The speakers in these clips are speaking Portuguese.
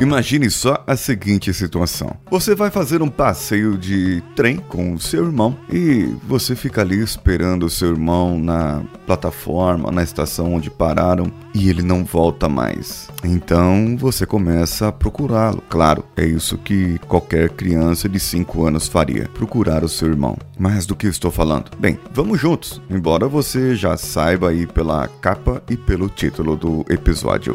Imagine só a seguinte situação: você vai fazer um passeio de trem com o seu irmão e você fica ali esperando o seu irmão na plataforma, na estação onde pararam e ele não volta mais. Então você começa a procurá-lo. Claro, é isso que qualquer criança de 5 anos faria: procurar o seu irmão. Mas do que estou falando? Bem, vamos juntos, embora você já saiba aí pela capa e pelo título do episódio.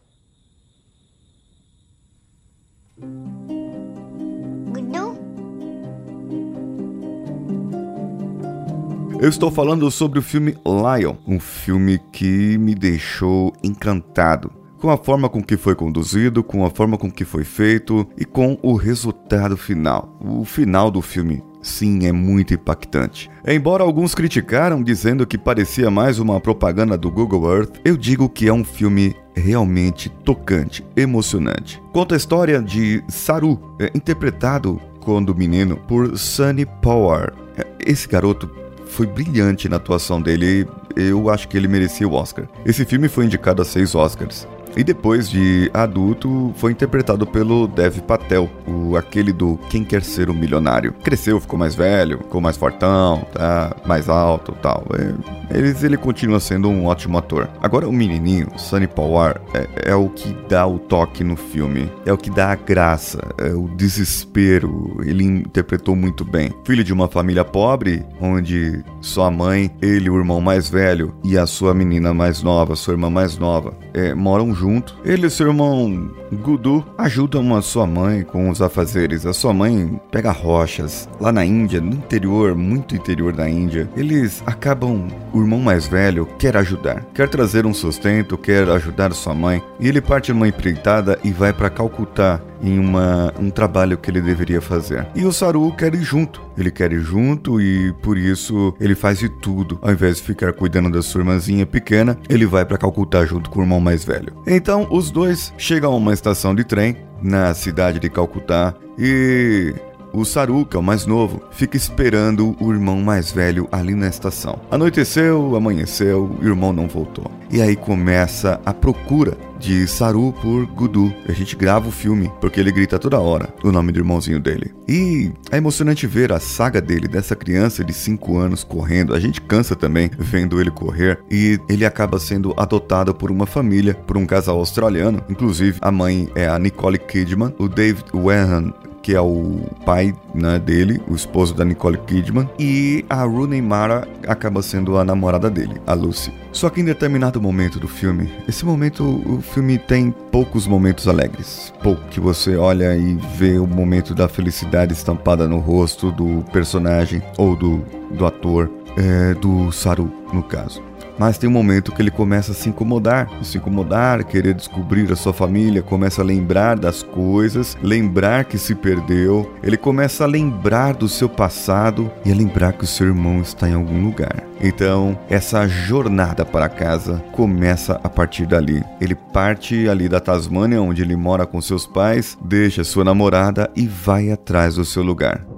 Eu estou falando sobre o filme Lion, um filme que me deixou encantado com a forma com que foi conduzido, com a forma com que foi feito e com o resultado final. O final do filme sim é muito impactante. Embora alguns criticaram dizendo que parecia mais uma propaganda do Google Earth, eu digo que é um filme realmente tocante, emocionante. Conta a história de Saru, é, interpretado quando menino por Sunny Power. É, esse garoto foi brilhante na atuação dele. Eu acho que ele merecia o Oscar. Esse filme foi indicado a seis Oscars. E depois de adulto, foi interpretado pelo Dev Patel, o aquele do Quem Quer Ser um Milionário. Cresceu, ficou mais velho, ficou mais fortão, tá? Mais alto tal. É, ele, ele continua sendo um ótimo ator. Agora, o menininho, Sunny Power, é, é o que dá o toque no filme. É o que dá a graça, é o desespero. Ele interpretou muito bem. Filho de uma família pobre, onde sua mãe, ele, o irmão mais velho, e a sua menina mais nova, sua irmã mais nova, é, moram junto. Ele e seu irmão Gudu ajudam a sua mãe com os afazeres. A sua mãe pega rochas lá na Índia, no interior, muito interior da Índia. Eles acabam. O irmão mais velho quer ajudar, quer trazer um sustento, quer ajudar sua mãe. E ele parte numa empreitada e vai para Calcutá em uma, um trabalho que ele deveria fazer. E o Saru quer ir junto. Ele quer ir junto e por isso ele faz de tudo. Ao invés de ficar cuidando da sua irmãzinha pequena, ele vai para Calcutá junto com o irmão mais velho. Então os dois chegam a uma estação de trem na cidade de Calcutá e o Saru, que é o mais novo, fica esperando o irmão mais velho ali na estação. Anoiteceu, amanheceu, o irmão não voltou. E aí começa a procura de Saru por Gudu. A gente grava o filme porque ele grita toda hora o nome do irmãozinho dele. E é emocionante ver a saga dele, dessa criança de 5 anos correndo. A gente cansa também vendo ele correr e ele acaba sendo adotado por uma família, por um casal australiano. Inclusive, a mãe é a Nicole Kidman, o David Wehan que é o pai né, dele, o esposo da Nicole Kidman, e a Rooney Mara acaba sendo a namorada dele, a Lucy. Só que em determinado momento do filme, esse momento, o filme tem poucos momentos alegres. Pouco que você olha e vê o momento da felicidade estampada no rosto do personagem ou do, do ator, é, do Saru, no caso. Mas tem um momento que ele começa a se incomodar, se incomodar, querer descobrir a sua família, começa a lembrar das coisas, lembrar que se perdeu, ele começa a lembrar do seu passado e a lembrar que o seu irmão está em algum lugar. Então, essa jornada para casa começa a partir dali. Ele parte ali da Tasmânia, onde ele mora com seus pais, deixa sua namorada e vai atrás do seu lugar.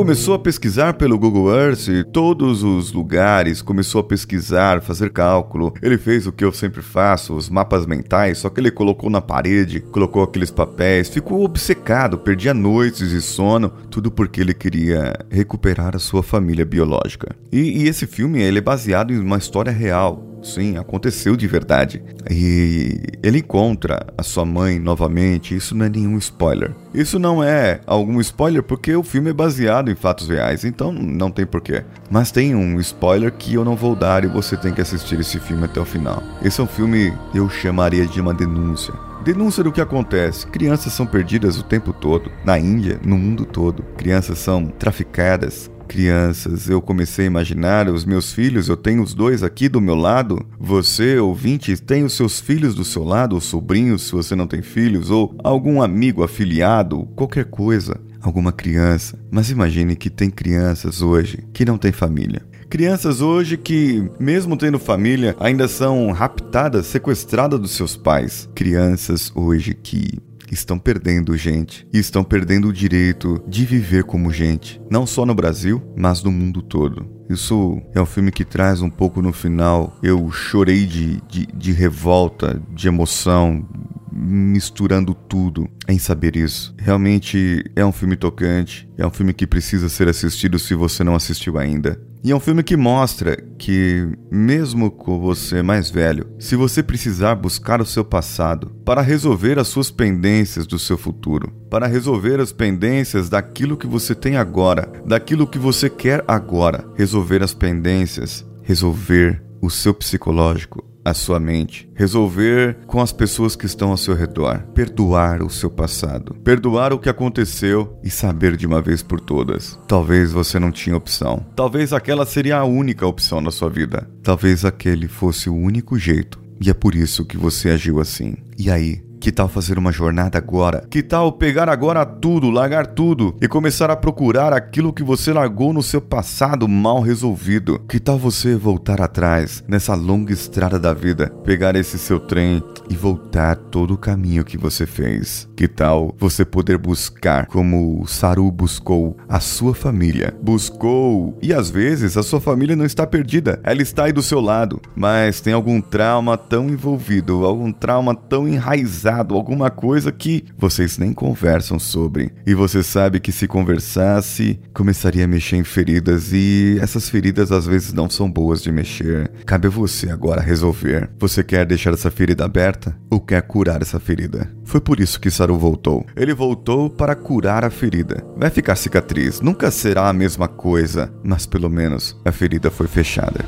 Começou a pesquisar pelo Google Earth todos os lugares, começou a pesquisar, fazer cálculo. Ele fez o que eu sempre faço, os mapas mentais, só que ele colocou na parede, colocou aqueles papéis, ficou obcecado, perdia noites de sono, tudo porque ele queria recuperar a sua família biológica. E, e esse filme ele é baseado em uma história real Sim, aconteceu de verdade. E ele encontra a sua mãe novamente. Isso não é nenhum spoiler. Isso não é algum spoiler porque o filme é baseado em fatos reais, então não tem porquê. Mas tem um spoiler que eu não vou dar e você tem que assistir esse filme até o final. Esse é um filme eu chamaria de uma denúncia. Denúncia do que acontece. Crianças são perdidas o tempo todo. Na Índia, no mundo todo. Crianças são traficadas, crianças. Eu comecei a imaginar os meus filhos, eu tenho os dois aqui do meu lado. Você, ouvinte, tem os seus filhos do seu lado, ou sobrinhos, se você não tem filhos, ou algum amigo afiliado, qualquer coisa, alguma criança. Mas imagine que tem crianças hoje que não têm família. Crianças hoje que, mesmo tendo família, ainda são raptadas, sequestradas dos seus pais. Crianças hoje que estão perdendo gente e estão perdendo o direito de viver como gente, não só no Brasil, mas no mundo todo. Isso é um filme que traz um pouco no final. Eu chorei de, de, de revolta, de emoção, misturando tudo em saber isso. Realmente é um filme tocante, é um filme que precisa ser assistido se você não assistiu ainda. E é um filme que mostra que, mesmo com você mais velho, se você precisar buscar o seu passado para resolver as suas pendências do seu futuro, para resolver as pendências daquilo que você tem agora, daquilo que você quer agora, resolver as pendências, resolver o seu psicológico, a sua mente, resolver com as pessoas que estão ao seu redor, perdoar o seu passado, perdoar o que aconteceu e saber de uma vez por todas. Talvez você não tinha opção. Talvez aquela seria a única opção na sua vida. Talvez aquele fosse o único jeito. E é por isso que você agiu assim. E aí, que tal fazer uma jornada agora? Que tal pegar agora tudo, largar tudo e começar a procurar aquilo que você largou no seu passado mal resolvido? Que tal você voltar atrás nessa longa estrada da vida, pegar esse seu trem e voltar todo o caminho que você fez? Que tal você poder buscar como Saru buscou a sua família? Buscou e às vezes a sua família não está perdida, ela está aí do seu lado, mas tem algum trauma tão envolvido, algum trauma tão enraizado alguma coisa que vocês nem conversam sobre. E você sabe que se conversasse, começaria a mexer em feridas e essas feridas às vezes não são boas de mexer. Cabe a você agora resolver. Você quer deixar essa ferida aberta ou quer curar essa ferida? Foi por isso que Saru voltou. Ele voltou para curar a ferida. Vai ficar cicatriz, nunca será a mesma coisa, mas pelo menos a ferida foi fechada.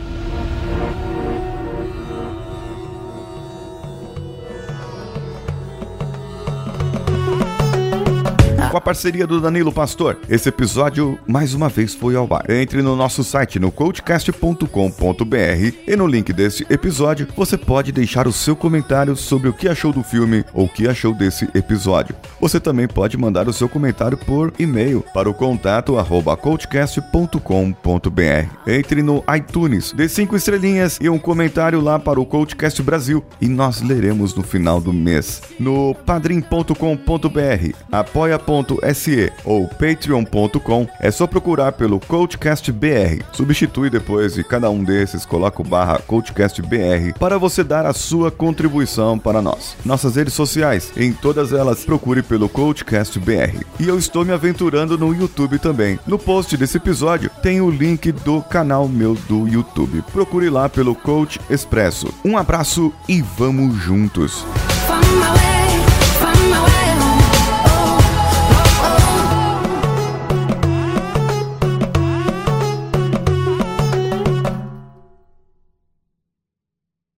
Parceria do Danilo Pastor. Esse episódio, mais uma vez, foi ao ar. Entre no nosso site no coachcast.com.br e no link desse episódio você pode deixar o seu comentário sobre o que achou do filme ou o que achou desse episódio. Você também pode mandar o seu comentário por e-mail para o contato arroba coachcast.com.br. Entre no iTunes, dê cinco estrelinhas e um comentário lá para o Coachcast Brasil e nós leremos no final do mês. No padrim.com.br, apoia.com patreon.se ou patreon.com, é só procurar pelo CoachCastBR. Substitui depois de cada um desses, coloca o barra CoachCastBR para você dar a sua contribuição para nós. Nossas redes sociais, em todas elas, procure pelo CoachCastBR. E eu estou me aventurando no YouTube também. No post desse episódio tem o link do canal meu do YouTube. Procure lá pelo Coach Expresso. Um abraço e vamos juntos!